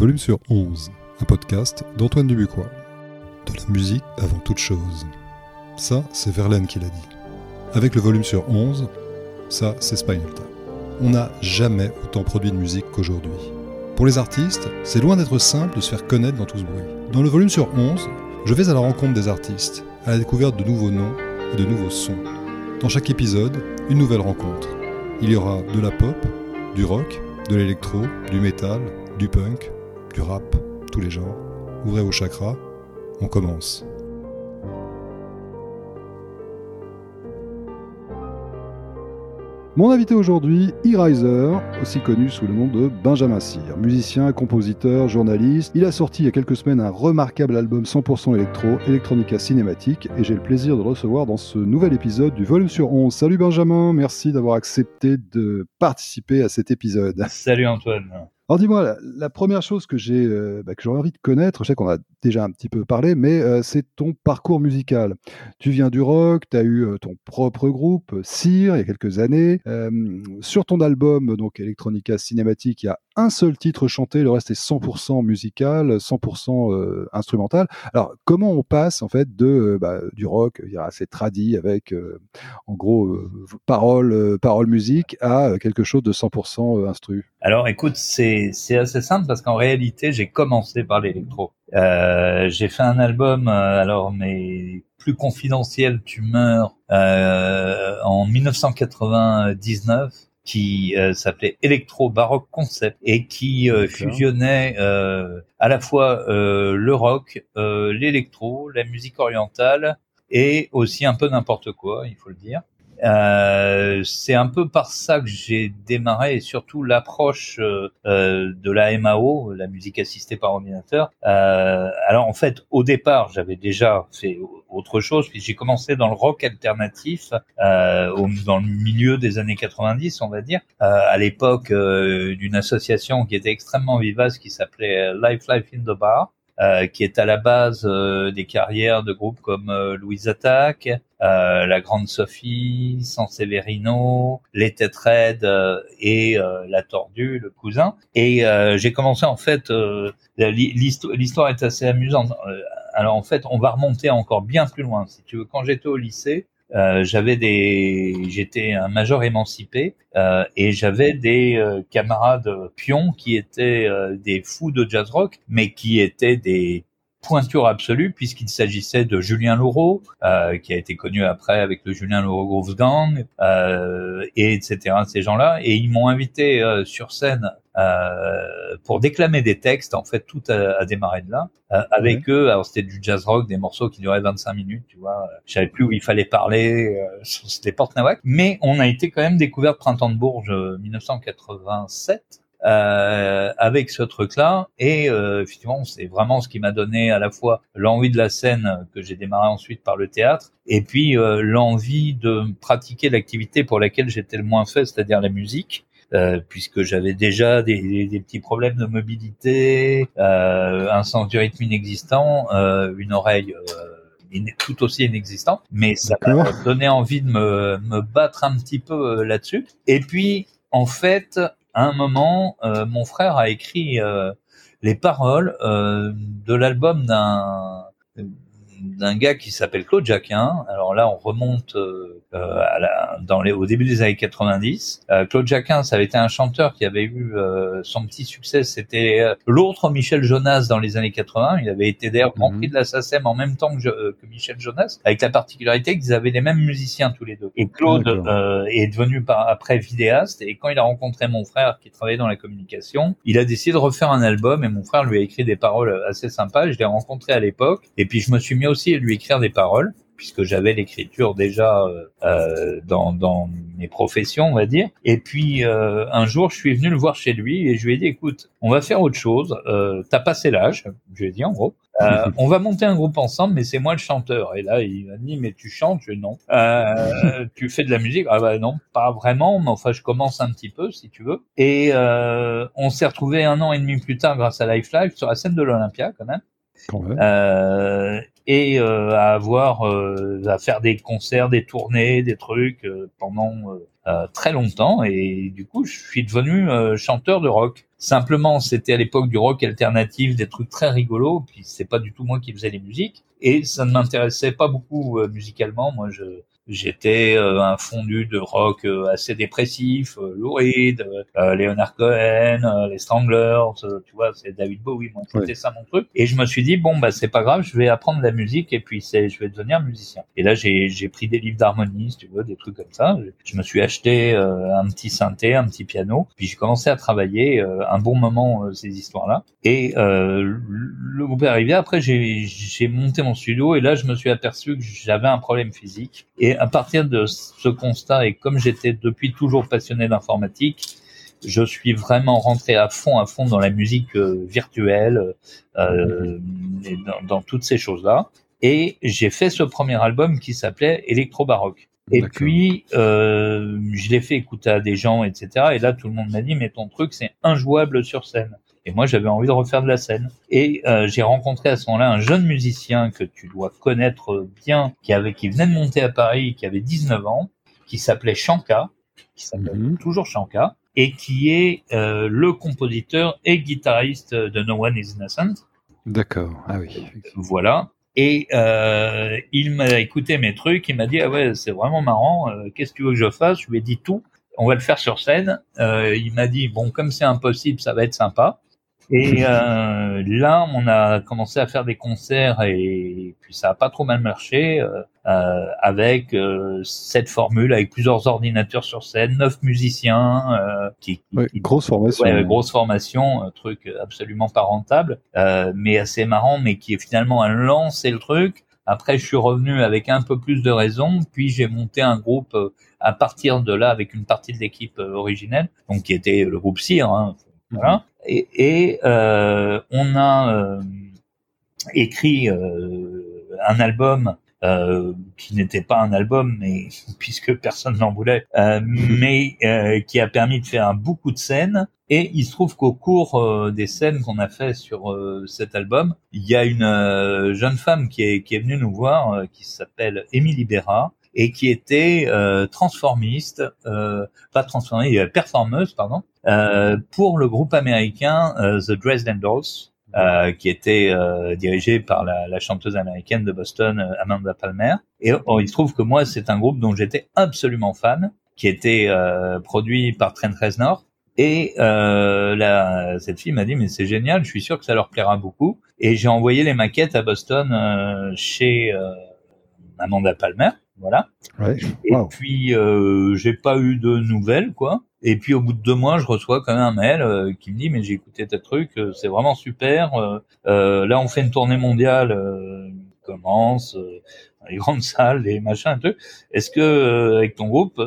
volume sur 11, un podcast d'Antoine Dubuquois. De la musique avant toute chose. Ça, c'est Verlaine qui l'a dit. Avec le volume sur 11, ça, c'est Spinal. On n'a jamais autant produit de musique qu'aujourd'hui. Pour les artistes, c'est loin d'être simple de se faire connaître dans tout ce bruit. Dans le volume sur 11, je vais à la rencontre des artistes, à la découverte de nouveaux noms et de nouveaux sons. Dans chaque épisode, une nouvelle rencontre. Il y aura de la pop, du rock, de l'électro, du métal, du punk, du rap, tous les genres. Ouvrez vos chakras, on commence. Mon invité aujourd'hui, E-Riser, aussi connu sous le nom de Benjamin Cyr. Musicien, compositeur, journaliste, il a sorti il y a quelques semaines un remarquable album 100% électro, Electronica Cinématique, et j'ai le plaisir de le recevoir dans ce nouvel épisode du volume sur 11. Salut Benjamin, merci d'avoir accepté de participer à cet épisode. Salut Antoine. Alors dis-moi, la, première chose que j'ai, euh, bah, que j'aurais envie de connaître, je sais qu'on a déjà un petit peu parlé, mais euh, c'est ton parcours musical. Tu viens du rock, tu as eu euh, ton propre groupe, Cyr, il y a quelques années. sur ton album, donc Electronica Cinématique, il y a un seul titre chanté, le reste est 100% musical, 100% instrumental. Alors comment on passe en fait de bah, du rock, assez tradi avec en gros paroles, paroles musique, à quelque chose de 100% instru? Alors écoute, c'est assez simple parce qu'en réalité, j'ai commencé par l'électro. Euh, j'ai fait un album, euh, alors mais plus confidentiel, tu meurs, euh, en 1999 qui euh, s'appelait Electro Baroque Concept et qui euh, fusionnait euh, à la fois le rock, l'électro, la musique orientale et aussi un peu n'importe quoi, il faut le dire. Euh, c'est un peu par ça que j'ai démarré et surtout l'approche euh, euh de la MAO, la musique assistée par ordinateur. Euh, alors en fait, au départ, j'avais déjà fait autre chose puis j'ai commencé dans le rock alternatif euh, au, dans le milieu des années 90, on va dire, à l'époque d'une association qui était extrêmement vivace qui s'appelait Life Life in the Bar. Euh, qui est à la base euh, des carrières de groupes comme euh, Louise Attaque, La Grande Sophie, San Severino, Les Têtes Raides et La Tordue, le cousin. Et j'ai commencé en fait, l'histoire est assez amusante. Alors en fait, on va remonter encore bien plus loin. Si tu veux, quand j'étais au lycée, euh, j'avais des, j'étais un major émancipé euh, et j'avais des euh, camarades pions qui étaient euh, des fous de jazz rock, mais qui étaient des pointures absolues puisqu'il s'agissait de Julien Laureau, qui a été connu après avec le Julien Laureau Grooves Gang, et etc. Ces gens-là, et ils m'ont invité sur scène euh, pour déclamer des textes. En fait, tout a, démarré de là. Euh, avec eux, alors c'était du jazz rock, des morceaux qui duraient 25 minutes, tu vois. Je savais plus où il fallait parler, euh, c'était porte nawak. Mais on a été quand même découvert Printemps de Bourges 1987. Euh, avec ce truc-là. Et euh, effectivement, c'est vraiment ce qui m'a donné à la fois l'envie de la scène que j'ai démarré ensuite par le théâtre, et puis euh, l'envie de pratiquer l'activité pour laquelle j'étais le moins fait, c'est-à-dire la musique. Euh, puisque j'avais déjà des, des, petits problèmes de mobilité, euh, un sens du rythme inexistant, euh, une oreille euh, tout aussi inexistante, mais ça m'a donné envie de me, me battre un petit peu là-dessus. Et puis, en fait, un moment, mon frère a écrit les paroles de l'album d'un d'un gars qui s'appelle Claude Jacquin. Alors là, on remonte euh, à la, dans les, au début des années 90. Euh, Claude Jacquin, ça avait été un chanteur qui avait eu euh, son petit succès. C'était euh, l'autre Michel Jonas dans les années 80. Il avait été d'ailleurs Grand mhm. Prix de la SACEM en même temps que, que, Michel Jonas, avec la particularité qu'ils avaient les mêmes musiciens tous les deux. Et Claude est devenu par, après vidéaste. Et quand il a rencontré mon frère qui travaillait dans la communication, il a décidé de refaire un album. Et mon frère lui a écrit des paroles assez sympas. Je l'ai rencontré à l'époque. Et puis je me suis mis aussi à lui écrire des paroles puisque j'avais l'écriture déjà euh, euh, dans, dans mes professions, on va dire. Et puis euh, un jour, je suis venu le voir chez lui et je lui ai dit, écoute, on va faire autre chose. Euh, T'as passé l'âge, je lui ai dit en gros. On va monter un groupe ensemble, mais c'est moi le chanteur. Et là, il m'a dit, mais tu chantes? Je dis non. Tu fais de la musique? Ah bah non, pas vraiment, mais enfin, je commence un petit peu, si tu veux. Et on s'est retrouvé un an et demi plus tard, grâce à Life Live, sur la scène de l'Olympia, quand même. Euh, et euh, à avoir euh, à faire des concerts, des tournées, des trucs pendant très longtemps et du coup je suis devenu chanteur de rock. Simplement, c'était à l'époque du rock alternatif, des trucs très rigolos. Puis c'est pas du tout moi qui faisais les musiques et ça ne m'intéressait pas beaucoup euh, musicalement. Moi, je J'étais euh, un fondu de rock euh, assez dépressif, euh, Lou Reed, euh, Leonard Cohen, les Stranglers, tu vois, c'est David Bowie, moi, c'était ça mon truc. Et je me suis dit bon bah c'est pas grave, je vais apprendre la musique et puis c'est, je vais devenir musicien. Et là j'ai j'ai pris des livres d'harmonie, tu vois, des trucs comme ça. Je, me suis acheté un petit synthé, un petit piano, puis j'ai commencé à travailler un bon moment ces histoires-là. Et le groupe est arrivé. Après j'ai j'ai monté mon studio et là je me suis aperçu que j'avais un problème physique et à partir de ce constat, et comme j'étais depuis toujours passionné d'informatique, je suis vraiment rentré à fond, à fond dans la musique euh, virtuelle, euh, et dans, dans, toutes ces choses-là. Et j'ai fait ce premier album qui s'appelait Electro Baroque. Et puis, euh, je l'ai fait écouter à des gens, etc. Et là, tout le monde m'a dit, mais ton truc, c'est injouable sur scène. Et moi, j'avais envie de refaire de la scène. Et euh, j'ai rencontré à ce moment-là un jeune musicien que tu dois connaître bien, qui avait, qui venait de monter à Paris, qui avait 19 ans, qui s'appelait Shanka, qui s'appelle mhm. toujours Shanka, et qui est euh, le compositeur et guitariste de No One Is Innocent. D'accord. Ah oui. Voilà. Et euh, il m'a écouté mes trucs, il m'a dit ah ouais c'est vraiment marrant, euh, qu'est-ce que tu veux que je fasse? Je lui ai dit tout, on va le faire sur scène. Euh, il m'a dit bon comme c'est impossible ça va être sympa. Et euh, là, on a commencé à faire des concerts et puis ça a pas trop mal marché euh, euh avec euh, cette formule, avec plusieurs ordinateurs sur scène, neuf musiciens. Euh, qui, grosse formation. Ouais, grosse formation, un truc absolument pas rentable, mais assez marrant, mais qui est finalement un lancé le truc. Après, je suis revenu avec un peu plus de raison, puis j'ai monté un groupe à partir de là avec une partie de l'équipe originelle, donc qui était le groupe Cire. Hein, voilà. Et, euh, on a euh, écrit euh, un album euh, qui n'était pas un album, mais puisque personne n'en voulait, euh, mais qui a permis de faire beaucoup de scènes. Et il se trouve qu'au cours des scènes qu'on a fait sur cet album, il y a une jeune femme qui est, qui est venue nous voir, qui s'appelle Émilie Béra, et qui était euh, transformiste, euh, pas transformiste, performeuse, pardon, euh, pour le groupe américain euh, The Dresden Dolls, euh, qui était euh, dirigé par la, la, chanteuse américaine de Boston, Amanda Palmer. Et il se trouve que moi, c'est un groupe dont j'étais absolument fan, qui était produit par Trent Reznor. Et euh, la, cette fille m'a dit mais c'est génial, je suis sûr que ça leur plaira beaucoup. Et j'ai envoyé les maquettes à Boston euh, chez euh, Amanda Palmer, voilà. Ouais. Et puis euh, j'ai pas eu de nouvelles quoi. Et puis au bout de deux mois, je reçois quand même un mail euh, qui me dit mais j'ai écouté tes trucs, euh, c'est vraiment super. Euh, là on fait une tournée mondiale, commence les grandes salles, les machins, trucs. Est-ce que avec ton groupe,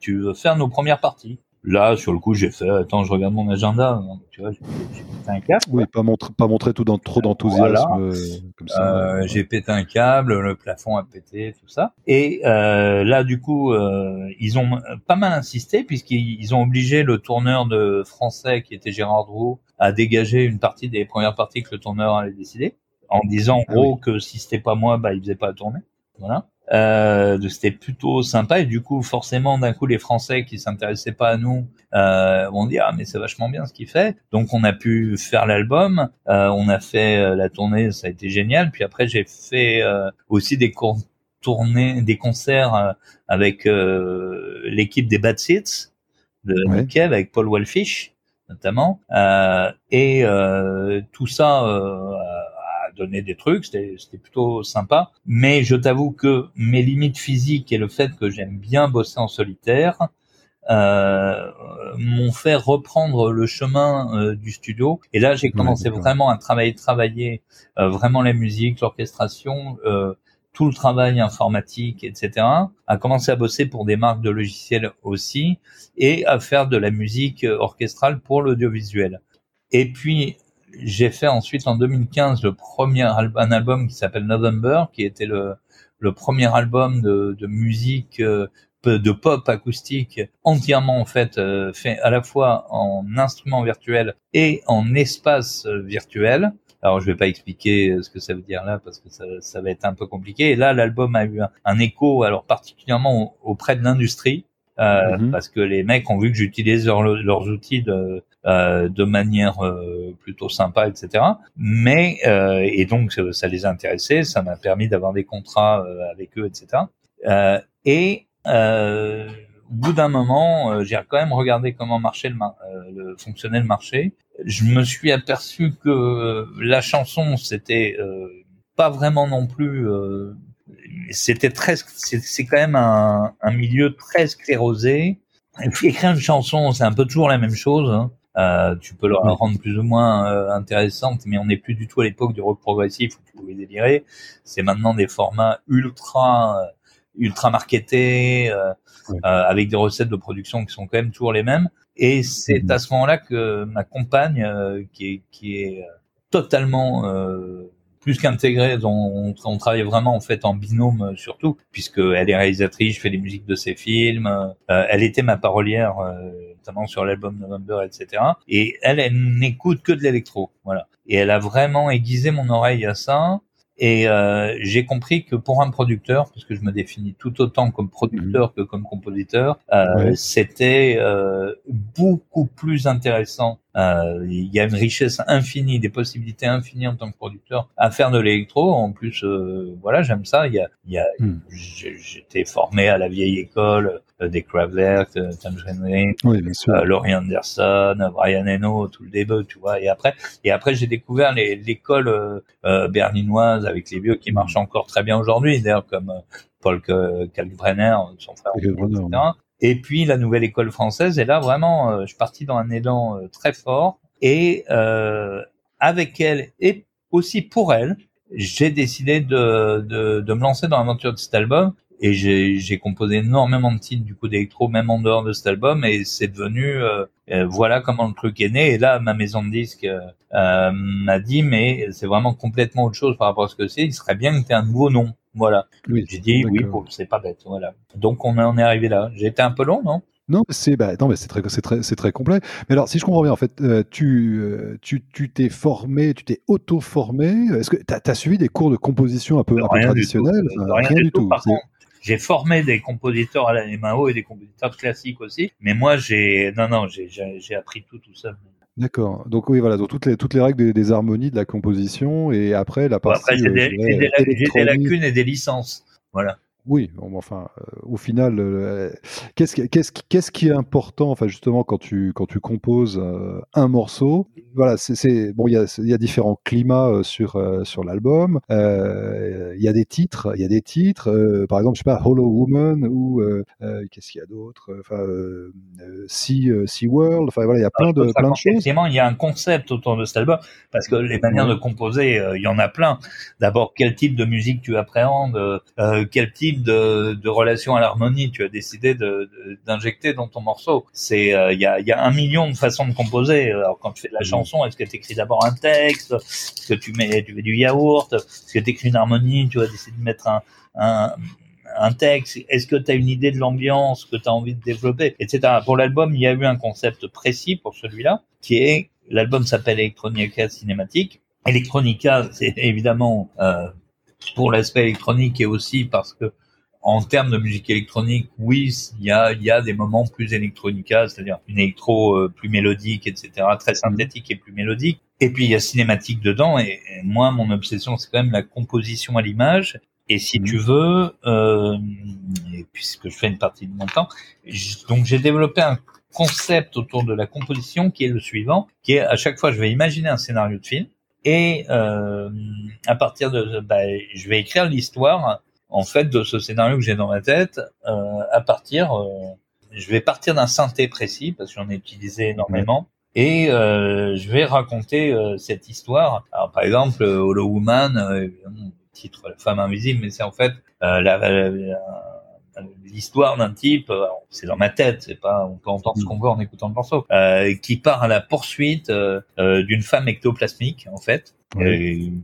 tu veux faire nos premières parties? Là, sur le coup, j'ai fait, attends, je regarde mon agenda. Tu vois, j'ai pété un câble. Oui, pas montrer, pas montrer tout dans, trop d'enthousiasme euh, comme ça. Euh, j'ai pété un câble, le plafond a pété, tout ça. Et euh, là, du coup, euh, ils ont pas mal insisté puisqu'ils ont obligé le tourneur de français qui était Gérard Drou à dégager une partie des premières parties que le tourneur allait décider, en disant en ah gros que si c'était pas moi, bah il faisait pas la tournée. Voilà. Euh, c'était plutôt sympa et du coup forcément d'un coup les Français qui s'intéressaient pas à nous euh, vont dire ah mais c'est vachement bien ce qu'il fait. Donc on a pu faire l'album euh, on a fait euh, la tournée ça a été génial. Puis après j'ai fait aussi des tournées des concerts avec l'équipe des Bad Seeds de ouais. Kev avec Paul Walfish notamment. Et tout ça donner des trucs, c'était plutôt sympa. Mais je t'avoue que mes limites physiques et le fait que j'aime bien bosser en solitaire euh, m'ont fait reprendre le chemin euh, du studio. Et là, j'ai commencé vraiment à travailler, travailler euh, vraiment la musique, l'orchestration, euh, tout le travail informatique, etc. À commencer à bosser pour des marques de logiciels aussi et à faire de la musique orchestrale pour l'audiovisuel. Et puis j'ai fait ensuite en 2015 le premier un album qui s'appelle November, qui était le, le premier album de, de musique euh, de pop acoustique entièrement en fait euh, fait à la fois en instrument virtuel et en espace euh, virtuel. Alors je vais pas expliquer ce que ça veut dire là parce que ça, ça va être un peu compliqué. Et là l'album a eu un, écho alors particulièrement auprès de l'industrie euh, mhm. parce que les mecs ont vu que j'utilise leurs outils de euh, de manière euh, plutôt sympa, etc. Mais et donc ça les a intéressés, ça m'a permis d'avoir des contrats avec eux, etc. et au bout d'un moment, j'ai quand même regardé comment marchait le, le, fonctionnait le marché. Je me suis aperçu que la chanson, c'était pas vraiment non plus c'était très, c'est quand même un, un, milieu très sclérosé. Et puis écrire une chanson, c'est un peu toujours la même chose. Hein. Euh, tu peux le rendre plus ou moins euh, intéressante, mais on n'est plus du tout à l'époque du rock progressif où tu pouvais délirer. C'est maintenant des formats ultra, euh, ultra marketés, euh, euh, avec des recettes de production qui sont quand même toujours les mêmes. Et c'est mhm. à ce moment-là que ma compagne, qui est, qui est totalement plus qu'intégrée, on, on, travaille vraiment en fait en binôme surtout, puisque elle est réalisatrice, je fais les musiques de ses films, euh, elle était ma parolière, euh, notamment sur l'album November, etc. Et elle, elle n'écoute que de l'électro, voilà. Et elle a vraiment aiguisé mon oreille à ça. Et euh, j'ai compris que pour un producteur, parce que je me définis tout autant comme producteur mhm. que comme compositeur, euh, c'était euh, beaucoup plus intéressant. Euh, il y a une richesse infinie, des possibilités infinies en tant que producteur à faire de l'électro. En plus, euh, voilà, j'aime ça. Il y a, il y a, hmm. j'étais formé à la vieille école euh, des Kraftwerk, euh, Tom Henry, oui, euh, Laurie Anderson, Brian Eno, tout le début, tu vois. Et après, et après j'ai découvert l'école euh, berlinoise avec les vieux qui mm. marchent encore très bien aujourd'hui, d'ailleurs comme Paul Kalkbrenner, son frère, etc. Et puis la nouvelle école française. Et là, vraiment, je suis parti dans un élan très fort. Et avec elle et aussi pour elle, j'ai décidé de, de, de, me lancer dans l'aventure de cet album et j'ai composé énormément de titres du coup d'électro même en dehors de cet album et c'est devenu euh, euh, voilà comment le truc est né et là ma maison de disques euh, m'a dit mais c'est vraiment complètement autre chose par rapport à ce que c'est il serait bien que tu aies un nouveau nom voilà j'ai dit oui c'est pas bête voilà donc on en est arrivé là j'ai été un peu long non? Non, c'est bah, non, mais c'est très, c'est très, c'est très complet. Mais alors, si je comprends bien, en fait, tu, tu, tu t'es formé, tu t'es auto-formé. Est-ce que tu as, suivi des cours de composition un peu, un peu traditionnels? Rien, du tout. J'ai formé des compositeurs à la MAO et des compositeurs classiques aussi, mais moi j'ai non non j'ai j'ai appris tout tout seul. D'accord. Donc oui, voilà, donc toutes les toutes les règles des, harmonies de la composition et après la partie. après j'ai des, des, lacunes et des licences. Voilà. Oui, enfin, euh, au final, euh, qu'est-ce, qu'est-ce, qu'est-ce qui est important, enfin justement, quand tu quand tu composes euh, un morceau? Voilà, c'est, bon, il y a, y a différents climats sur sur l'album. Il y a des titres, il y a des titres. par exemple, je sais pas, Hollow Woman ou qu'est-ce qu'il y a d'autre? Enfin, Sea, sea World. Enfin voilà, il y a plein de plein de choses. Il y a un concept autour de cet album parce que les manières de composer, il y en a plein. D'abord, quel type de musique tu appréhendes Quel type de, de relation à l'harmonie tu as décidé d'injecter de, dans ton morceau. C'est euh, il y, a, y, a, un million de façons de composer. Alors quand tu fais de la mmh. chanson, est-ce que tu écris d'abord un texte? Est-ce que tu mets tu du yaourt? Est-ce que tu écris une harmonie? Tu vas décider de mettre un, un un texte, est-ce que tu as une idée de l'ambiance que tu as envie de développer, etc. Pour l'album, il y a eu un concept précis pour celui-là, qui est, l'album s'appelle Electronica Cinématique. Electronica, c'est évidemment euh, pour l'aspect électronique et aussi parce que en termes de musique électronique, oui, il y a, y a des moments plus électronica, c'est-à-dire une électro euh, plus mélodique, etc., très synthétique et plus mélodique. Et puis il y a cinématique dedans. Et, moi, mon obsession, c'est quand même la composition à l'image. Et si mhm. tu veux, euh, et puisque je fais une partie de mon temps, donc j'ai développé un concept autour de la composition qui est le suivant, qui est à chaque fois je vais imaginer un scénario de film et euh, à partir de, bah, je vais écrire l'histoire en fait de ce scénario que j'ai dans ma tête euh, à partir euh, je vais partir d'un synthé précis parce que j'en ai utilisé énormément et euh, je vais raconter euh, cette histoire. Alors par exemple Hollow Woman euh, titre la femme invisible mais c'est en fait l'histoire d'un type, c'est dans ma tête, c'est pas, on peut entendre ce qu'on veut en écoutant le morceau, euh, qui part à la poursuite euh, d'une femme ectoplasmique en fait,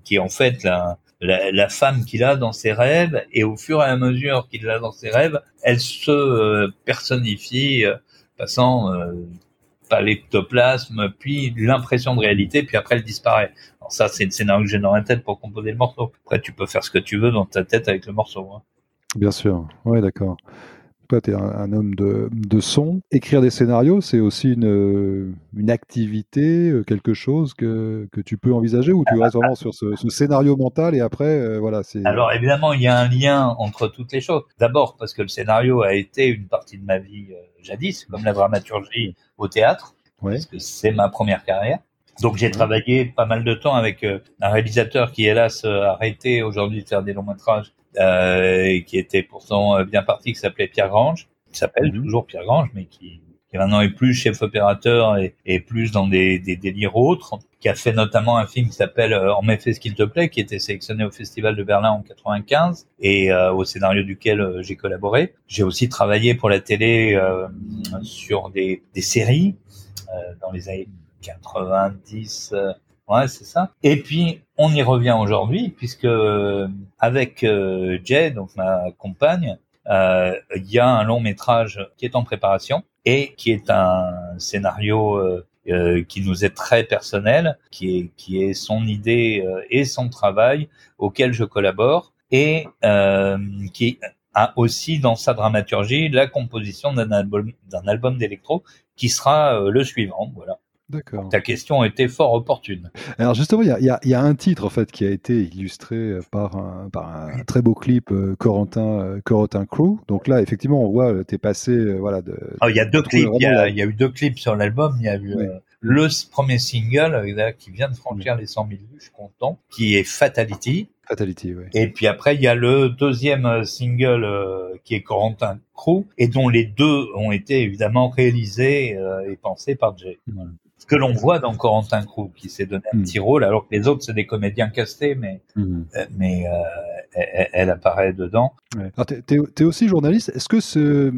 qui est en fait la, la, femme qu'il a dans ses rêves, et au fur et à mesure qu'il l'a dans ses rêves, elle se euh, personnifie, euh, passant euh, par l'ectoplasme, puis l'impression de réalité, puis après elle disparaît. Alors ça, c'est le scénario que j'ai dans la tête pour composer le morceau. Après, tu peux faire ce que tu veux dans ta tête avec le morceau. Hein. Bien sûr, ouais, d'accord. Toi, tu es un, homme de, de, son. Écrire des scénarios, c'est aussi une, une activité, quelque chose que, que tu peux envisager ou tu restes vraiment sur ce, ce scénario mental et après, voilà, c'est. Alors évidemment, il y a un lien entre toutes les choses. D'abord parce que le scénario a été une partie de ma vie jadis, comme la dramaturgie au théâtre, parce que c'est ma première carrière. Donc j'ai travaillé pas mal de temps avec euh, un réalisateur qui hélas a arrêté aujourd'hui de faire des longs métrages euh, qui était pourtant euh, bien parti, qui s'appelait Pierre Grange, qui s'appelle mhm. toujours Pierre Grange, mais qui, qui maintenant est plus chef opérateur et, et plus dans des, des délires autres, qui a fait notamment un film qui s'appelle En fait ce qu'il te plaît, qui était sélectionné au Festival de Berlin en 95 et au scénario duquel j'ai collaboré. J'ai aussi travaillé pour la télé sur des, des séries dans les années 90, euh, ouais, c'est ça. Et puis, on y revient aujourd'hui, puisque euh, avec euh, Jay, donc ma compagne, il y a un long métrage qui est en préparation et qui est un scénario qui nous est très personnel, qui est, qui est son idée et son travail auquel je collabore et qui a aussi dans sa dramaturgie la composition d'un album d'un album d'électro qui sera le suivant. Voilà. D'accord. Ta question était fort opportune. Alors justement, il y a, un titre en fait qui a été illustré par un, par un très beau clip euh, Corentin, euh, Corentin Crew. Donc là, effectivement, on voit, t'es passé, euh, voilà. De, oh, il y a deux clips. Il y a, eu deux clips sur l'album. Il y a eu le premier single qui vient de franchir les 100 000 vues. Je suis content. Qui est Fatality. Fatality, oui. Et puis après, il y a le deuxième single qui est Corentin Crew et dont les deux ont été évidemment réalisés et pensés par Jay ce que l'on voit dans Corentin Crew, qui s'est donné un hmm. petit rôle, alors que les autres, c'est des comédiens castés, mais, hmm. euh, mais euh, elle, apparaît dedans. Ouais. tu es, aussi journaliste. Est-ce que ce,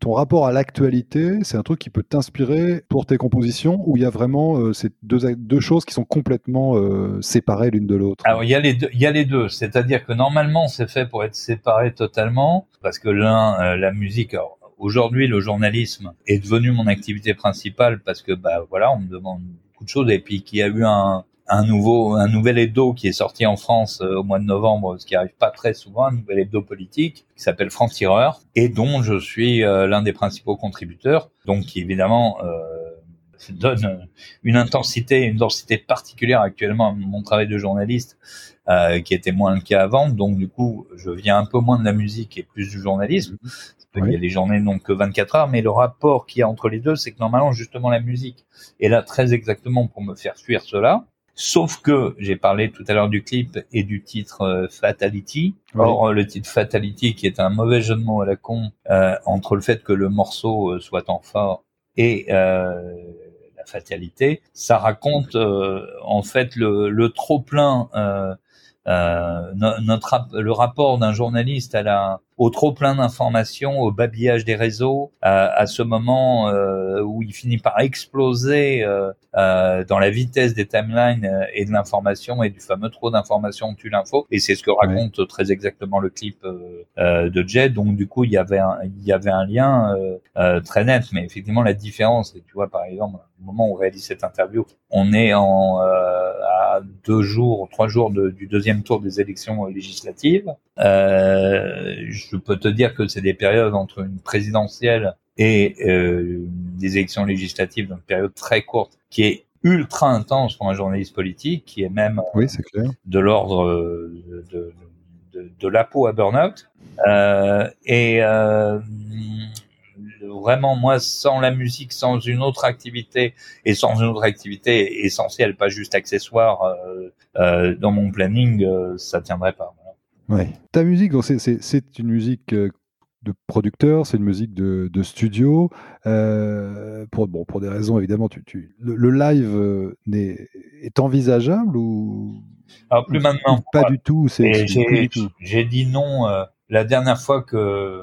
ton rapport à l'actualité, c'est un truc qui peut t'inspirer pour tes compositions, ou il y a vraiment euh, ces deux, deux choses qui sont complètement séparées l'une de l'autre? Alors, il y a les deux. Il y a les deux. C'est-à-dire que normalement, c'est fait pour être séparé totalement, parce que l'un, la musique, Aujourd'hui, le journalisme est devenu mon activité principale parce que bah voilà, on me demande beaucoup de choses et puis qu'il y a eu un, nouveau un nouvel hebdo qui est sorti en France euh, au mois de novembre, ce qui arrive pas très souvent, un nouvel hebdo politique qui s'appelle France Tireur et dont je suis euh, l'un des principaux contributeurs, donc qui évidemment euh, donne une intensité, une densité particulière actuellement à mon travail de journaliste, qui était moins le cas avant. Donc du coup, je viens un peu moins de la musique et plus du journalisme. Il y a des journées donc que 24 heures, mais le rapport qu'il y a entre les deux, c'est que normalement justement la musique est là très exactement pour me faire fuir cela. Sauf que j'ai parlé tout à l'heure du clip et du titre euh, Fatality. Or le titre Fatality, qui est un mauvais jeu de mots à la con euh, entre le fait que le morceau euh, soit en fa et la fatalité, ça raconte en fait le, le trop plein euh, notre le rapport d'un journaliste à la au trop plein d'informations, au babillage des réseaux, à, ce moment euh, où il finit par exploser euh, euh dans la vitesse des timelines et de l'information et du fameux trop d'informations tue l'info. Et c'est ce que raconte très exactement le clip de Jet. Donc du coup, il y avait un, il y avait un lien très net. Mais effectivement, la différence, et tu vois par exemple, au moment où on réalise cette interview, on est en à deux jours, trois jours de, du deuxième tour des élections législatives. Euh, je peux te dire que c'est des périodes entre une présidentielle et euh, des élections législatives, donc une période très courte, qui est ultra intense pour un journaliste politique, qui est même oui, c'est clair. de l'ordre de, de, de, de, la peau à burn-out. Euh, et euh, vraiment, moi, sans la musique, sans une autre activité, et sans une autre activité essentielle, pas juste accessoire, euh, euh, dans mon planning, euh, ça tiendrait pas. Ouais. Ta musique, c'est une musique euh, de producteur, c'est une musique de, de studio. Euh, pour, bon, pour des raisons évidemment, tu, tu le, live euh, est, est, envisageable ou Alors, plus maintenant. Pas du tout. J'ai dit non euh, la dernière fois que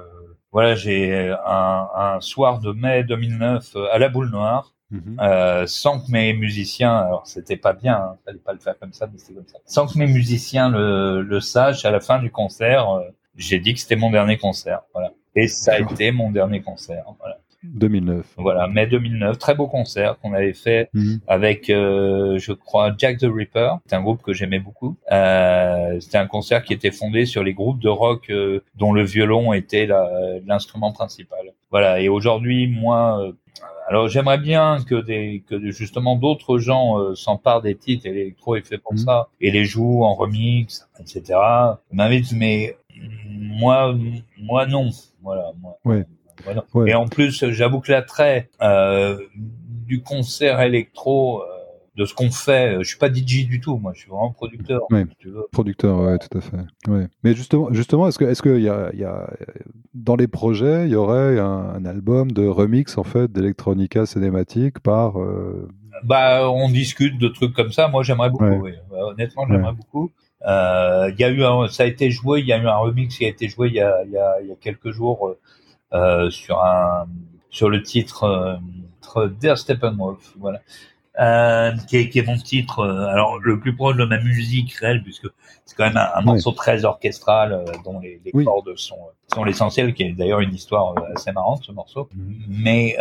voilà, j'ai un, un, soir de mai 2009 à la Boule Noire. Mhm. Euh, sans que mes musiciens, alors c'était pas bien, hein, fallait pas le faire comme ça, mais c'était comme ça. Sans que mes musiciens le, le sachent, à la fin du concert, euh, j'ai dit que c'était mon dernier concert, voilà. Et ça a été mon dernier concert, voilà. 2009. Voilà, mai 2009, très beau concert qu'on avait fait mhm. avec, euh, je crois, Jack the Ripper. C'est un groupe que j'aimais beaucoup. Euh, C'était un concert qui était fondé sur les groupes de rock euh, dont le violon était l'instrument principal. Voilà, et aujourd'hui, moi, euh, alors j'aimerais bien que des que justement d'autres gens euh, s'emparent des titres électro et fait pour mhm. ça et les jouent en remix, etc. M'invite, mais moi, moi non. Voilà. Moi, ouais. Et en plus, j'avoue que l'attrait euh, du concert électro, euh, de ce qu'on fait, je suis pas DJ du tout, moi, je suis vraiment producteur. Oui, tu veux. Producteur, ouais, tout à fait. Ouais. Mais justement, justement, est-ce que, est-ce que y a, y a, dans les projets, il y aurait un, album de remix en fait d'Electronica cinématique par euh... Bah, on discute de trucs comme ça. Moi, j'aimerais beaucoup. Oui. Honnêtement, j'aimerais beaucoup. Euh, il y a eu un, ça a été joué. Il y a eu un remix qui a été joué il y a, y a, y a quelques jours euh, sur un sur le titre Der Steppenwolf, voilà. Euh, qui, est, qui, est, mon titre, euh, alors le plus proche de ma musique réelle, puisque c'est quand même un, morceau très orchestral euh, dont les, les cordes sont, sont l'essentiel, qui est d'ailleurs une histoire assez marrante ce morceau. Mhm. Mais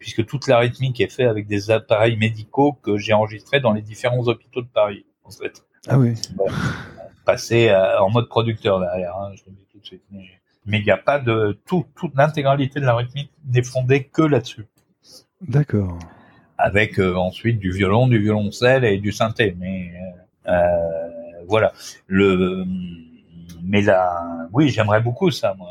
puisque toute la rythmique est faite avec des appareils médicaux que j'ai enregistrés dans les différents hôpitaux de Paris, en fait. Ah oui. passé en mode producteur derrière, hein, je le dis tout de suite. Mais mais il n'y a pas de tout, toute l'intégralité de la rythmique n'est fondée que là-dessus. D'accord. Avec euh, ensuite du violon, du violoncelle et du synthé, mais euh, euh voilà. Le mais là, oui, j'aimerais beaucoup ça. Moi,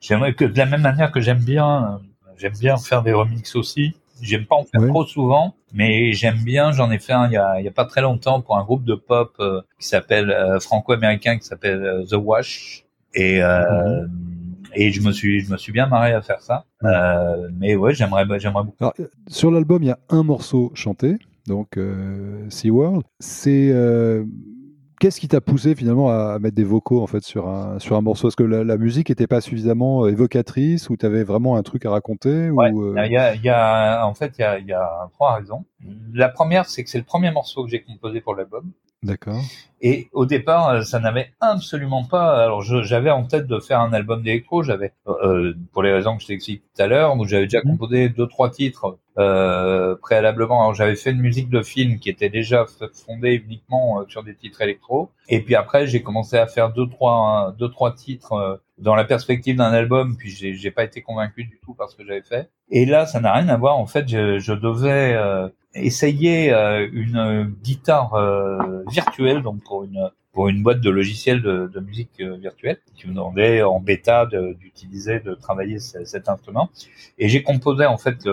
j'aimerais que de la même manière que j'aime bien, j'aime bien faire des remixes aussi. J'aime pas en faire trop souvent, mais j'aime bien. J'en ai fait un il y a, il y a pas très longtemps pour un groupe de pop euh, qui s'appelle franco-américain qui s'appelle The Wash et euh, mhm et je me suis je me suis bien marré à faire ça. Euh, mais ouais, j'aimerais j'aimerais beaucoup. Alors, sur l'album, il y a un morceau chanté, donc euh, SeaWorld. C'est euh, Qu'est-ce qui t'a poussé finalement à mettre des vocaux en fait sur un sur un morceau? Est-ce que la, musique n'était pas suffisamment évocatrice ou tu avais vraiment un truc à raconter ouais, ou, il, y a, il y a, en fait il y a, il y a trois raisons. La première, c'est que c'est le premier morceau que j'ai composé pour l'album. D'accord. Et au départ, euh, ça n'avait absolument pas. Alors, j'avais en tête de faire un album d'électro. J'avais, euh, pour les raisons que je t'explique tout à l'heure, où j'avais déjà mhm. composé deux trois titres euh, préalablement. Alors, j'avais fait une musique de film qui était déjà fondée uniquement euh, sur des titres électro. Et puis après, j'ai commencé à faire deux trois deux trois titres euh, dans la perspective d'un album. Puis j'ai pas été convaincu du tout par ce que j'avais fait. Et là, ça n'a rien à voir. En fait, je, je devais essayer euh, une guitare euh, virtuelle, donc pour une pour une boîte de logiciels de, de musique euh, virtuelle qui me demandait en bêta d'utiliser, de, travailler cet instrument. Et j'ai composé en fait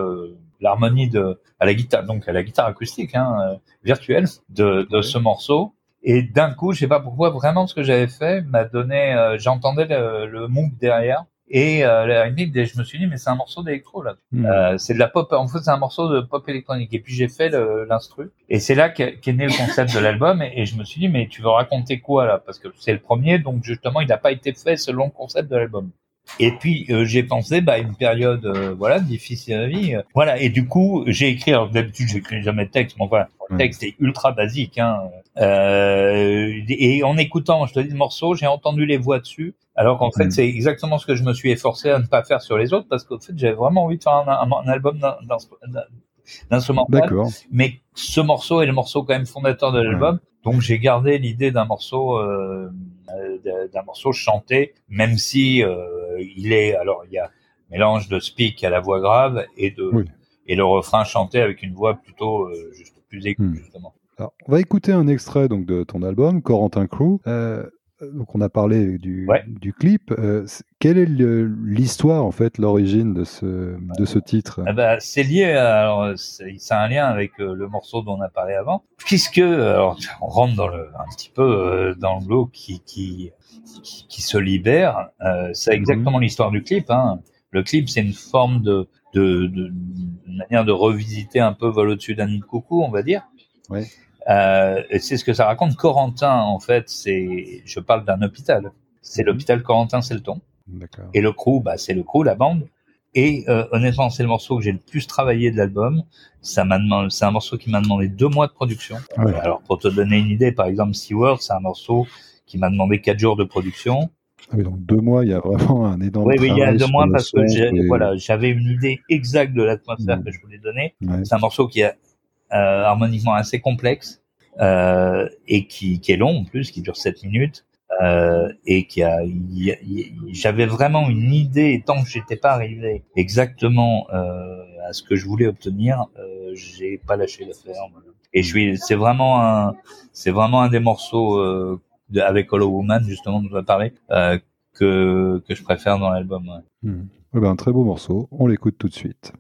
l'harmonie de à la guitare, donc à la guitare acoustique hein, virtuelle de, de ce morceau. Et d'un coup, je sais pas pourquoi, vraiment ce que j'avais fait m'a donné, j'entendais le, le derrière et euh, je me suis dit, mais c'est un morceau d'électro là. Hmm. Euh, c'est de la pop. En fait, c'est un morceau de pop électronique. Et puis j'ai fait l'instru. Et c'est là qu'est né le concept de l'album. Et, je me suis dit, mais tu veux raconter quoi là? Parce que c'est le premier, donc justement, il n'a pas été fait selon le concept de l'album. Et puis euh, j'ai pensé bah une période euh, voilà difficile à vie voilà et du coup j'ai écrit alors d'habitude j'écris jamais de texte mais enfin le texte est ultra basique hein euh, et en écoutant je te dis le morceau j'ai entendu les voix dessus alors qu'en fait mm. c'est exactement ce que je me suis efforcé à ne pas faire sur les autres parce qu'en fait j'avais vraiment envie de faire un, un, un album d'instrumental mais ce morceau est le morceau quand même fondateur de l'album donc j'ai gardé l'idée d'un morceau euh, d'un morceau chanté même si euh, il est alors il y a mélange de speak à la voix grave et de et le refrain chanté avec une voix plutôt euh, juste plus aiguë hmm. justement. Alors, on va écouter un extrait donc de ton album Corentin Crew. Euh, donc on a parlé du, du clip. Euh, quelle est l'histoire en fait, l'origine de ce de ce titre? Ah bah, C'est lié. Alors c'est un lien avec le morceau dont on a parlé avant, puisque alors, on rentre dans le un petit peu dans le lot qui qui qui, se libère. Euh, c'est mhm. exactement l'histoire du clip. Hein. Le clip, c'est une forme de, de, de, manière de revisiter un peu vol au-dessus d'un nid de coucou, on va dire. Ouais. Euh, c'est ce que ça raconte. Corentin, en fait, c'est, je parle d'un hôpital. C'est mhm. l'hôpital Corentin-Selton. Et le crew, bah, c'est le crew, la bande. Et euh, honnêtement, c'est le morceau que j'ai le plus travaillé de l'album. Ça m'a demandé, c'est un morceau qui m'a demandé deux mois de production. Alors pour te donner une idée, par exemple, SeaWorld, c'est un morceau qui m'a demandé quatre jours de production. Ah oui, donc deux mois, il y a vraiment un énorme Oui, oui, il y a deux mois parce que et- voilà, j'avais une idée exacte de l'atmosphère que je voulais donner. Ouais. C'est un morceau qui euh, harmoniquement assez complexe euh, et qui, est long en plus, qui dure 7 minutes. Euh, et qui a, j'avais vraiment une idée tant que j'étais pas arrivé exactement euh, à ce que je voulais obtenir, euh, j'ai pas lâché l'affaire. Et je c'est vraiment un, c'est vraiment un des morceaux euh, de- avec Hollow Woman justement dont on a parlé euh, que que je préfère dans l'album. Hmm. Eh ben, un très beau morceau, on l'écoute tout de suite.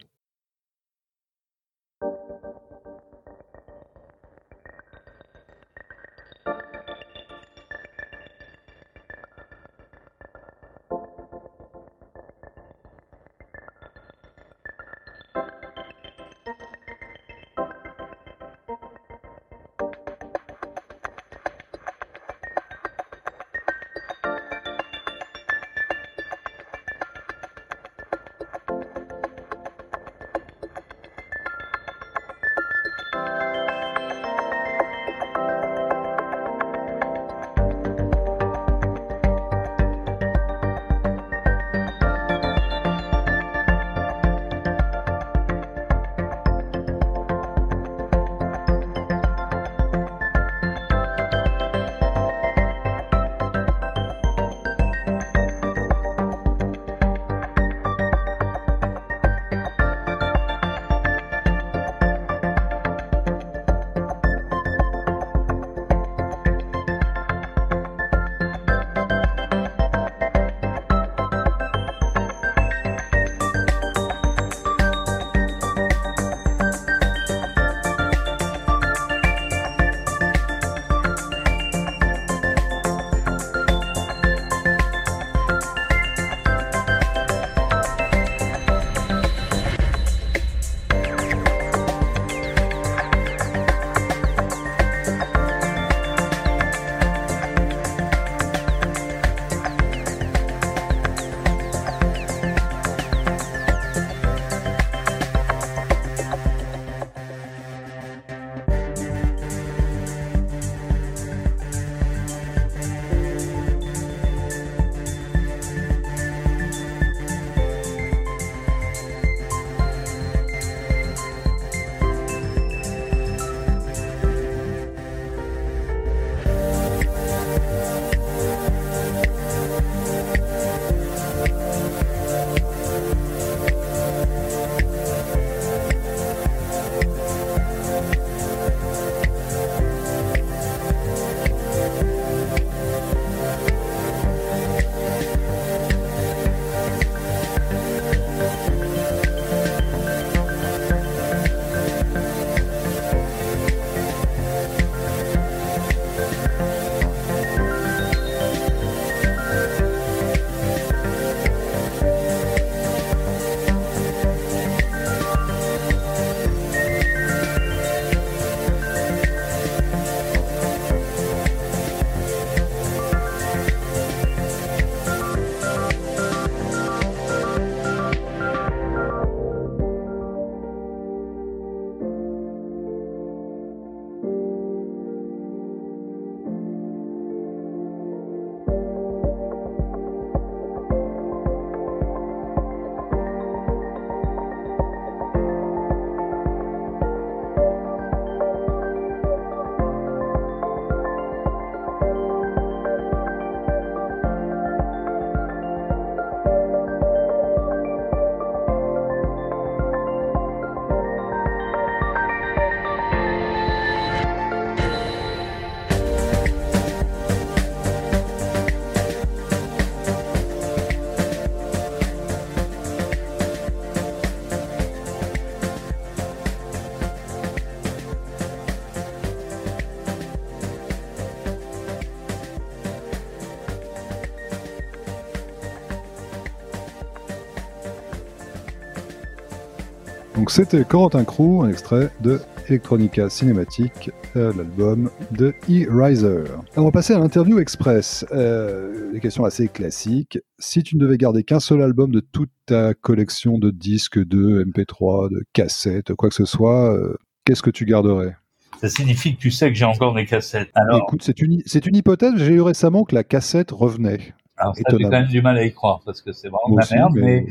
C'était Corentin Crew, un extrait de Electronica Cinématique, euh, l'album de E-Riser. Alors, On va passer à l'interview express. Euh, des questions assez classiques. Si tu ne devais garder qu'un seul album de toute ta collection de disques, de MP3, de cassettes, quoi que ce soit, euh, qu'est-ce que tu garderais? Ça signifie que tu sais que j'ai encore des cassettes. Alors, Écoute, c'est une, c'est une hypothèse. J'ai eu récemment que la cassette revenait. Alors ça, j'ai quand même du mal à y croire parce que c'est vraiment de la merde. Mais,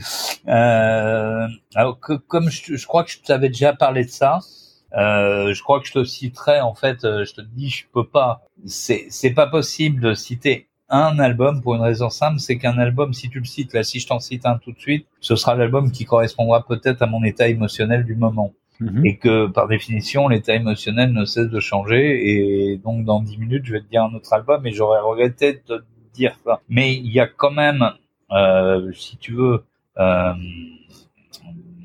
euh, alors que, comme je, je, crois que je t'avais déjà parlé de ça, euh, je crois que je te citerai en fait. Euh, je te dis, je peux pas. C'est c'est pas possible de citer un album pour une raison simple, c'est qu'un album, si tu le cites, là, si je t'en cite un tout de suite, ce sera l'album qui correspondra peut-être à mon état émotionnel du moment. Mhm. Et que, par définition, l'état émotionnel ne cesse de changer. Et donc, dans dix minutes, je vais te dire un autre album et j'aurais regretté de te dire ça. Mais il y a quand même, euh, si tu veux, euh,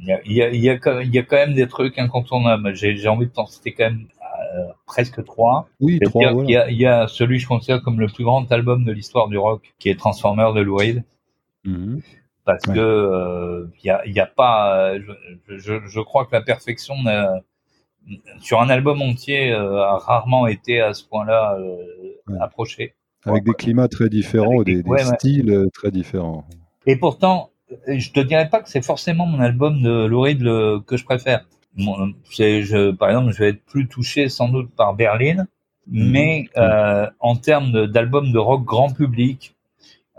il y a, y, a, y, a, y a quand même des trucs incontournables. J'ai envie de t'en citer quand même euh, presque trois. Oui, trois. Il y, a, celui que je considère comme le plus grand album de l'histoire du rock, qui est Transformer de Lou Reed. Mhm. Parce que euh, il y, a, pas, je, je, je, crois que la perfection sur un album entier a rarement été à ce point-là approchée. Avec des climats très différents, des, des, styles très différents. Et pourtant, je te dirais pas que c'est forcément mon album de le, que je préfère je, par exemple, je vais être plus touché sans doute par Berlin, mhm. mais euh, en termes d'album de, rock grand public,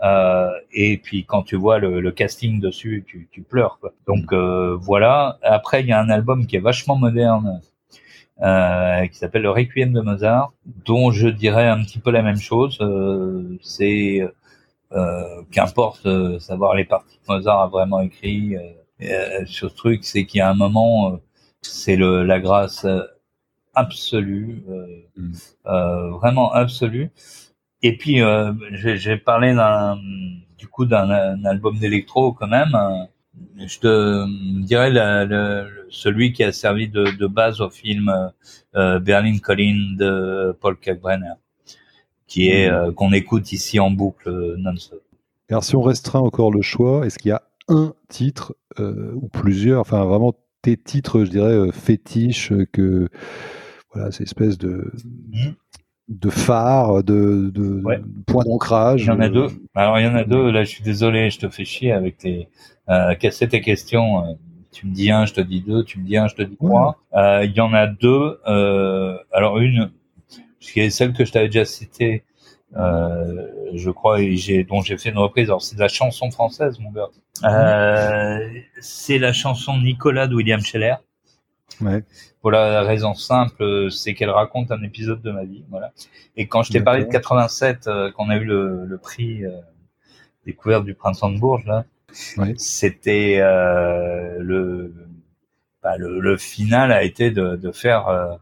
euh, et puis quand tu vois le, le casting dessus, tu, tu pleures. Quoi. Donc mhm. euh, voilà. Après, il y a un album qui est vachement moderne, euh, qui s'appelle le Requiem de Mozart, dont je dirais un petit peu la même chose. Euh, c'est euh, qu'importe savoir les parties que Mozart a vraiment écrit sur ce truc, c'est qu'il y a un moment c'est le la grâce euh, absolue, euh, mm. euh, vraiment absolue. Et puis euh, j'ai parlé d'un du coup d'un album d'électro quand même. Je te dirais celui qui a servi de, de base au film euh, Berlin Collin de Paul Kalkbrenner, qui est mm. qu'on écoute ici en boucle non-stop. Alors si on restreint encore le choix, est-ce qu'il y a un titre ou plusieurs, enfin vraiment tes titres, je dirais, euh, fétiches, euh, que voilà, c'est espèce de, mmh. de phare, de, de, point d'ancrage. Il y en a deux. Alors il y en a deux. Là, je suis désolé, je te fais chier avec tes. Euh, quelles tes questions euh, Tu me dis un, je te dis deux. Tu me dis un, je te dis trois. il y en a deux. alors une, qui est celle que je t'avais déjà citée. Euh, je crois, et j'ai, dont j'ai fait une reprise. Alors, c'est de la chanson française, mon gars. Euh, c'est la chanson Nicolas de William Scheller. Ouais. Pour la raison simple, c'est qu'elle raconte un épisode de ma vie, voilà. Et quand je t'ai parlé de 87, euh, qu'on a eu le, le prix euh, découverte du printemps de Bourges, là, c'était euh, le, bah, le, le final a été de, de faire euh,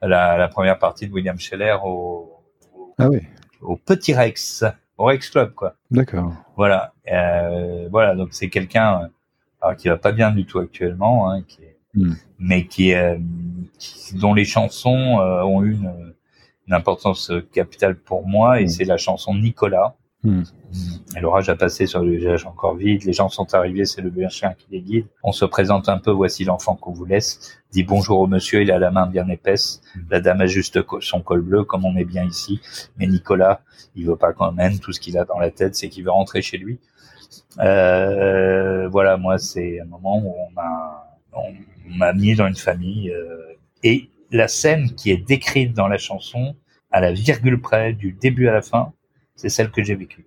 la, la, première partie de William Scheller au, au, ah oui. au Petit Rex au Rex Club, quoi. D'accord. Voilà, euh, voilà. Donc c'est quelqu'un euh, qui va pas bien du tout actuellement, hein, qui est, hmm. mais qui, qui, dont les chansons ont eu une, une, importance capitale pour moi, et hmm. c'est la chanson Nicolas. Hmm. L'orage a passé sur le village encore vide, les gens sont arrivés, c'est le bien chien qui les guide. On se présente un peu, voici l'enfant qu'on vous laisse. Dit bonjour au monsieur, il a la main bien épaisse. La dame a juste son col bleu, comme on est bien ici. Mais Nicolas, il veut pas qu'on même. Tout ce qu'il a dans la tête, c'est qu'il veut rentrer chez lui. Euh, voilà, moi, c'est un moment où on m'a, on m'a mis dans une famille. Euh, et la scène qui est décrite dans la chanson, à la virgule près, du début à la fin, c'est celle que j'ai vécue.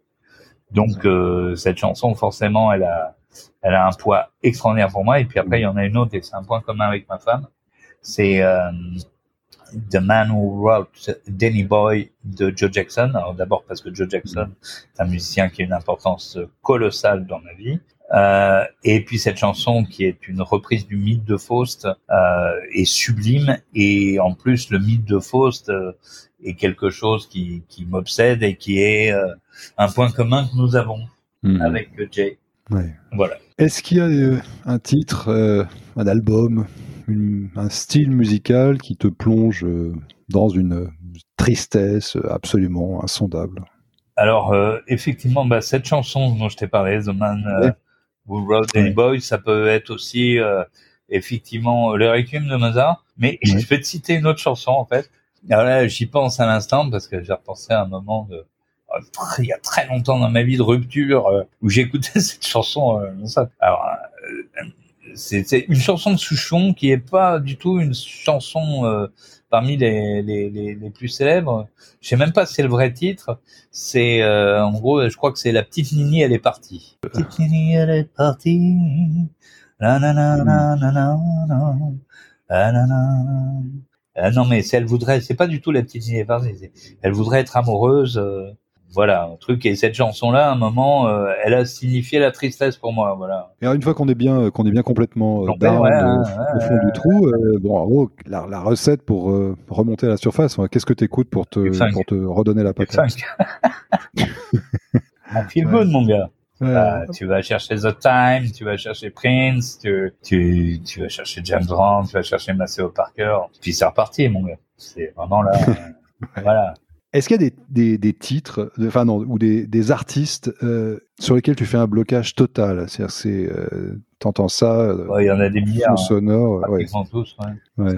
Donc euh, cette chanson, forcément, elle a, elle a un poids extraordinaire pour moi. Et puis après, il y en a une autre et c'est un point commun avec ma femme. C'est euh, The Man Who Wrote Danny Boy de Joe Jackson. Alors d'abord parce que Joe Jackson est un musicien qui a une importance colossale dans ma vie. Euh, et puis cette chanson qui est une reprise du mythe de Faust euh, est sublime et en plus le mythe de Faust euh, est quelque chose qui, qui m'obsède et qui est euh, un point commun que nous avons hmm. avec Jay. Ouais. Voilà. Est-ce qu'il y a euh, un titre, euh, un album, une, un style musical qui te plonge dans une tristesse absolument insondable? Alors effectivement, bah, cette chanson dont je t'ai parlé, The Man Wrote Danny Boy, ça peut être aussi effectivement le Requiem de Mozart. Mais je vais te citer une autre chanson en fait alors là, j'y pense à l'instant parce que j'ai repensé à un moment de euh, il y a très longtemps dans ma vie de rupture euh, où j'écoutais cette chanson. Euh, ça. Alors, c'est une chanson de Souchon qui est pas du tout une chanson euh, parmi les, les, les, plus célèbres. Je sais même pas si c'est le vrai titre. C'est euh, en gros, je crois que c'est la petite Nini, elle est partie. Petite Nini, elle est partie. La, la, la, la, la, la, la, la, non mais elle voudrait, c'est pas du tout la petite Nini, est. Elle voudrait être amoureuse. Euh, voilà un truc et cette chanson là à un moment euh, elle a signifié la tristesse pour moi voilà. Et alors, une fois qu'on est bien qu'on est bien complètement euh, down, ouais, euh, au fond du trou bon en gros la, la recette pour remonter à la surface qu'est-ce que tu écoutes pour te pour te redonner la patate un feel good mon gars. Bah, tu vas chercher The Time, tu vas chercher Prince, tu, tu, tu vas chercher James Brown, tu vas chercher Maceo Parker, puis c'est reparti, mon gars. C'est vraiment là. voilà. Est-ce qu'il y a des, des, des titres, enfin non, ou des, des artistes euh, sur lesquels tu fais un blocage total? C'est-à-dire, c'est, euh, t'entends ça euh, Il y en a des milliards. Hein. sonore. Ouais. Ils sont tous. Ouais.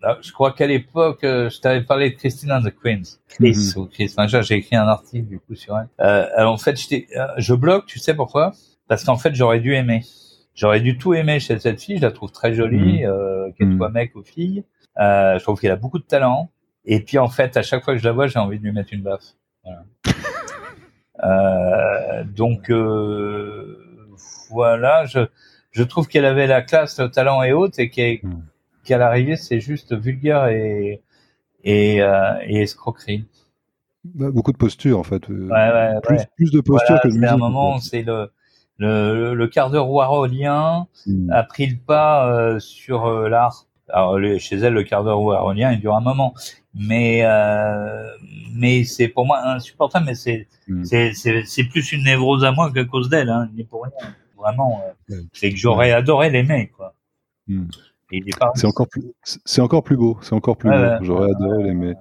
Là, je crois qu'à l'époque, euh, je t'avais parlé de Christina the Queens. Chris mm -hmm. ou Chris. Enfin, j'ai écrit un article du coup sur elle. Euh, alors, en fait, euh, je bloque. Tu sais pourquoi? Parce qu'en fait, j'aurais dû aimer. J'aurais dû tout aimer chez cette fille. Je la trouve très jolie, euh, qu'elle soit mec ou fille. Euh, je trouve qu'elle a beaucoup de talent. Et puis en fait, à chaque fois que je la vois, j'ai envie de lui mettre une baffe. Voilà. euh, donc euh, voilà, je, je trouve qu'elle avait la classe, le talent et autres, et hmm. qu'à mmh. l'arrivée, c'est juste vulgaire et et, euh, et escroquerie. Bah, beaucoup de posture en fait. Ouais, ouais, plus, ouais. plus de posture voilà, que de musique. un moment, c'est le le, le quart d'heure warolien mmh. a pris le pas euh, sur euh, l'art. Alors chez elle, le quart d'heure warolien, il dure un moment, mais euh, mais c'est pour moi insupportable. Mais c'est mm. c'est plus une névrose à moi qu'à cause d'elle. Hein, ni pour rien. Vraiment, euh, c'est que j'aurais adoré l'aimer, quoi. Mm. C'est encore plus c'est encore plus beau. C'est encore plus ouais, beau. J'aurais adoré l'aimer.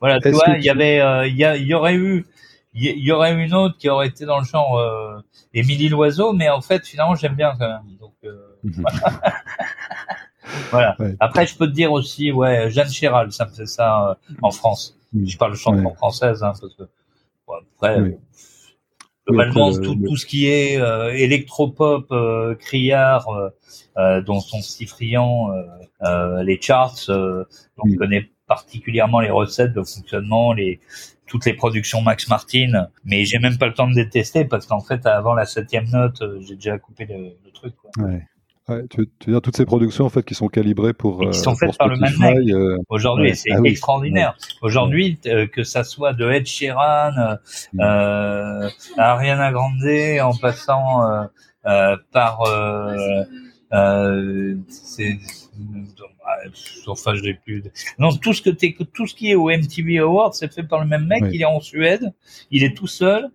Voilà, tu vois, il y avait euh, il y, aurait eu il y, aurait une autre qui aurait été dans le genre euh, Émilie Loiseau, mais en fait finalement j'aime bien quand même. Donc euh, voilà. Voilà. Ouais. Après, je peux te dire aussi, ouais, Jeanne Chéral, ça me fait ça euh, en France. Je parle chanson ouais. française, hein, parce que bon, après, oui. globalement, oui, tout, le... tout, ce qui est euh, électropop, euh, criard, euh, euh, dont sont si friands les charts, on mmh. connaît particulièrement les recettes, le fonctionnement, les toutes les productions Max Martin, mais j'ai même pas le temps de détester parce qu'en fait, avant la septième note, j'ai déjà coupé le, le truc. Quoi. Ouais. Ouais, tu, veux, tu veux dire toutes ces productions en fait qui sont calibrées pour et qui sont faites par le même mec. Euh... Aujourd'hui, ouais. c'est ah, extraordinaire. Oui. Aujourd'hui, euh, que ça soit de Ed Sheeran, mm. euh, Ariana Grande, en passant euh, euh par, euh, c'est, enfin, je l'ai plus. Non, tout ce que tout ce qui est au MTV Awards, c'est fait par le même mec. Oui. Il est en Suède, il est tout seul.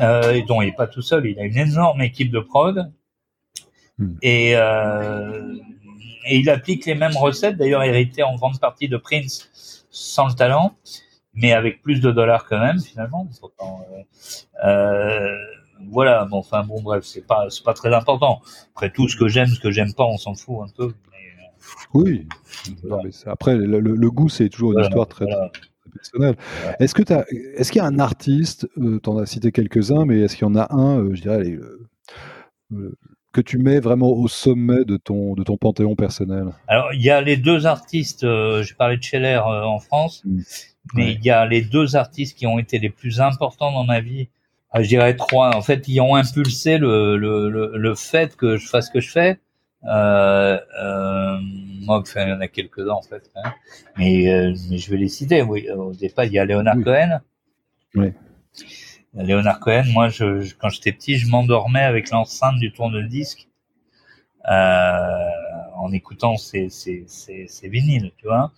Euh, dont il est pas tout seul, il a une énorme équipe de prod Hmm. Et, euh, et il applique les mêmes recettes, d'ailleurs héritées en grande partie de Prince sans le talent, mais avec plus de dollars quand même finalement. Euh, euh, voilà, bon, enfin bon, bref, c'est pas c'est pas très important. Après tout, ce que j'aime, ce que j'aime pas, on s'en fout un peu. Mais, oui. Voilà. après, le, goût, c'est toujours une voilà, histoire très, voilà. personnelle. Est-ce que est-ce qu'il y a un artiste, euh, t'en as cité quelques-uns, mais est-ce qu'il y en a un, euh, je dirais, allez, euh, que tu mets vraiment au sommet de ton de ton panthéon personnel Alors il y a les deux artistes, euh, je parlais de Scheller euh, en France, mmh. mais ouais. il y a les deux artistes qui ont été les plus importants dans ma vie. Ah, je dirais trois. En fait, ils ont impulsé le le, le, le fait que je fasse ce que je fais. Euh, euh, moi, enfin, il y en a quelques-uns en fait, hein. mais mais je vais les citer. Oui, au départ, il y a Leonard oui. Cohen. Oui. Léonard Cohen, moi, je, je quand j'étais petit, je m'endormais avec l'enceinte du tourne-disque euh, en écoutant ces, ces, ces, ces vinyles, tu vois.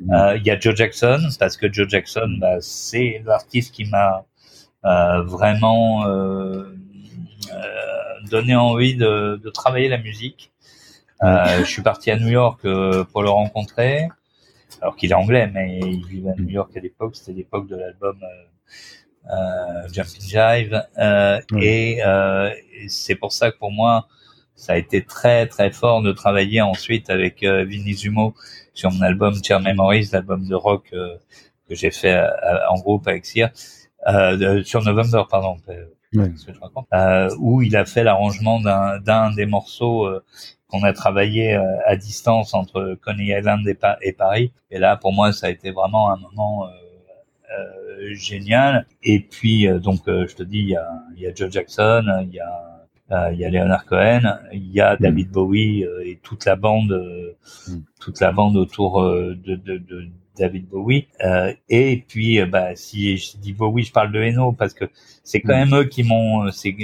Mmh. Euh, il y a Joe Jackson, parce que Joe Jackson, bah, c'est l'artiste qui m'a euh, vraiment euh, euh, donné envie de, de, travailler la musique. Euh, je suis parti à New York pour le rencontrer, alors qu'il est anglais, mais il vivait à New York à l'époque. C'était l'époque de l'album euh, Jumping Jive, euh, oui. et, euh, et c'est pour ça que pour moi, ça a été très très fort de travailler ensuite avec euh, Vinny Zumo sur mon album Chair Memories, l'album de rock euh, que j'ai fait euh, en groupe avec Sir, euh, sur November, pardon, ce que je raconte, euh, où il a fait l'arrangement d'un, des morceaux euh, qu'on a travaillé euh, à distance entre Coney Island et, et, Paris. Et là, pour moi, ça a été vraiment un moment génial. Et puis, donc, je te dis, il y a, il y a Joe Jackson, il y a il y a Leonard Cohen, il y a David mm. Bowie et toute la bande, mm. toute la bande autour de, de, de, David Bowie. Euh, et puis, euh, bah, si je dis Bowie, je parle de Eno parce que c'est quand mm. même eux qui m'ont, euh, c'est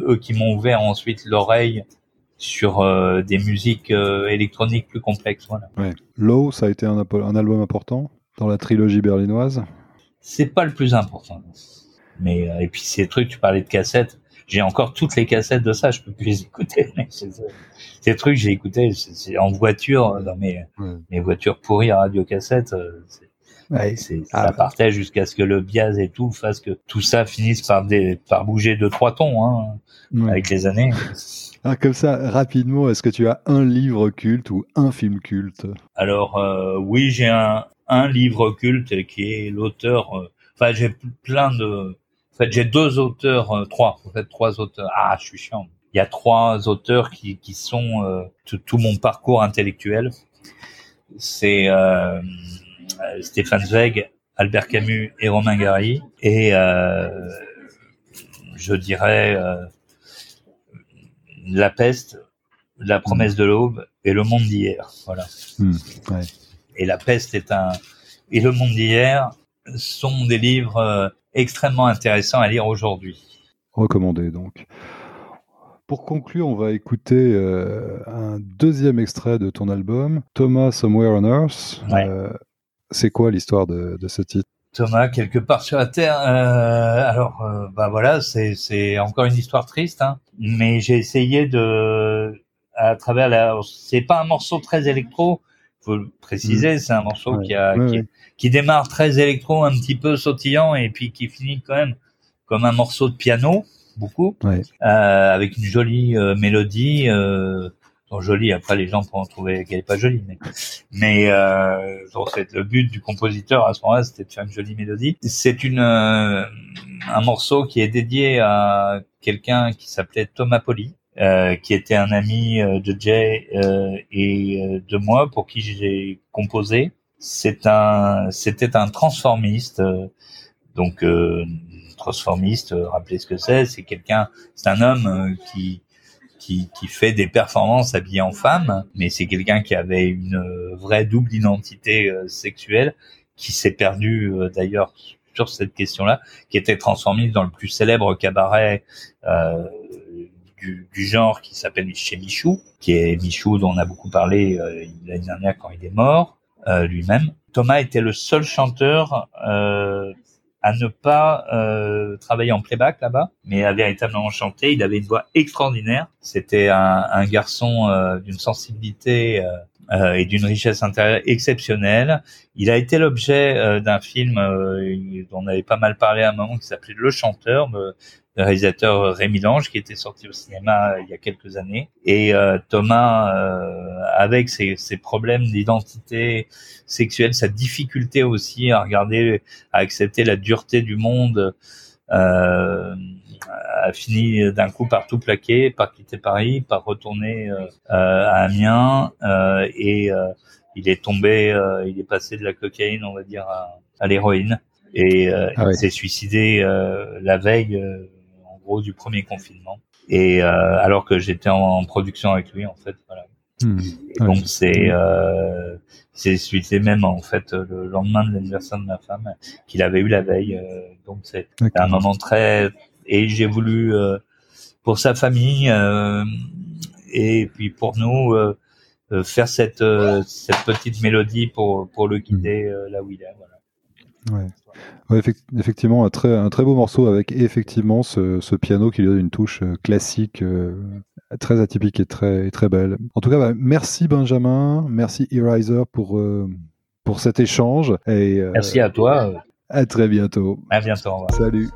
eux qui m'ont ouvert ensuite l'oreille sur euh, des musiques électroniques plus complexes. Voilà. Ouais. Low, ça a été un, un, album important dans la trilogie berlinoise. C'est pas le plus important, mais et puis ces trucs, tu parlais de cassettes. J'ai encore toutes les cassettes de ça, je peux plus les écouter. Ces trucs, j'ai écouté en voiture, dans mes, mes voitures pourries à radio cassette. Euh, ça ah. partait jusqu'à ce que le biaz et tout fasse que tout ça finisse par, des, par bouger de trois tons hein, avec les années. Alors comme ça, rapidement, est-ce que tu as un livre culte ou un film culte? Alors euh, oui, j'ai un, un livre culte qui est l'auteur. Euh, enfin, j'ai plein de en fait, j'ai deux auteurs, euh, trois, en fait, trois auteurs. Ah, je suis chiant. Il y a trois auteurs qui, qui sont euh, tout, mon parcours intellectuel. C'est euh, Stéphane Zweig, Albert Camus et Romain Gary. Et euh, je dirais La peste, La promesse de l'aube et Le monde d'hier. Voilà. Hmm. Et La peste est un... Et Le monde d'hier sont des livres extrêmement intéressant à lire aujourd'hui. Recommandé donc. Pour conclure, on va écouter euh, un deuxième extrait de ton album, Thomas Somewhere on Earth. Euh, c'est quoi l'histoire de, ce titre? Thomas quelque part sur la terre. Euh, alors, bah voilà, c'est encore une histoire triste, hein, mais j'ai essayé de, à travers la, c'est pas un morceau très électro, faut le préciser, mm. c'est un morceau qui a, qui démarre très électro, un petit peu sautillant, et puis qui finit quand même comme un morceau de piano, beaucoup, euh, avec une jolie euh, mélodie. Euh, jolie, après les gens pourront trouver qu'elle est pas jolie, mais, mais euh, c'est le but du compositeur à ce moment-là, c'était de faire une jolie mélodie. C'est une un morceau qui est dédié à quelqu'un qui s'appelait Thomas Poli, euh, qui était un ami de Jay euh, et de moi pour qui j'ai composé c'est un, c'était un transformiste. Euh, donc euh, transformiste, euh, rappelez ce que c'est. C'est quelqu'un, c'est un homme qui qui, qui, fait des performances habillées en femme, mais c'est quelqu'un qui avait une vraie double identité sexuelle, qui s'est perdu d'ailleurs sur cette question-là, qui était transformiste dans le plus célèbre cabaret euh, du, genre qui s'appelle chez Michou, qui est Michou dont on a beaucoup parlé euh, l'année dernière quand il est mort. Euh, lui-même. Thomas était le seul chanteur euh, à ne pas travailler en playback là-bas, mais à véritablement chanter. Il avait une voix extraordinaire. C'était un, garçon d'une sensibilité euh et d'une richesse intérieure exceptionnelle. Il a été l'objet d'un film dont on avait pas mal parlé à un moment qui s'appelait Le Chanteur le réalisateur Rémi Lange qui était sorti au cinéma il y a quelques années. Et euh, Thomas, euh, avec ses, ses problèmes d'identité sexuelle, sa difficulté aussi à regarder, à accepter la dureté du monde, euh, a fini d'un coup par tout plaquer, par quitter Paris, par retourner euh, à Amiens et il est tombé, il est passé de la cocaïne, on va dire, à, à l'héroïne et ah il s'est suicidé la veille gros du premier confinement. Et euh, alors que j'étais en, production avec lui, en fait, voilà. Hmm. donc c'est euh, c'est même en fait le lendemain de l'anniversaire de ma femme qu'il avait eu la veille. Euh, donc c'est un moment très et j'ai voulu euh, pour sa famille euh, et puis pour nous euh, faire cette cette petite mélodie pour pour le guider hmm. là où il est. Voilà. Ouais. Ouais, effectivement, un très, un très beau morceau avec effectivement ce, ce piano qui lui donne une touche classique, euh, très atypique et très, très belle. En tout cas, bah, merci Benjamin, merci Eraser pour, euh, pour cet échange. Et, merci à toi. À très bientôt. À bientôt. Salut.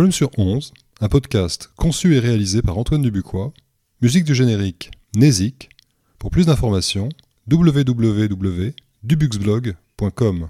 Volume sur 11, un podcast conçu et réalisé par Antoine Dubuquois, musique du générique Nézik. Pour plus d'informations, www.dubuxblog.com.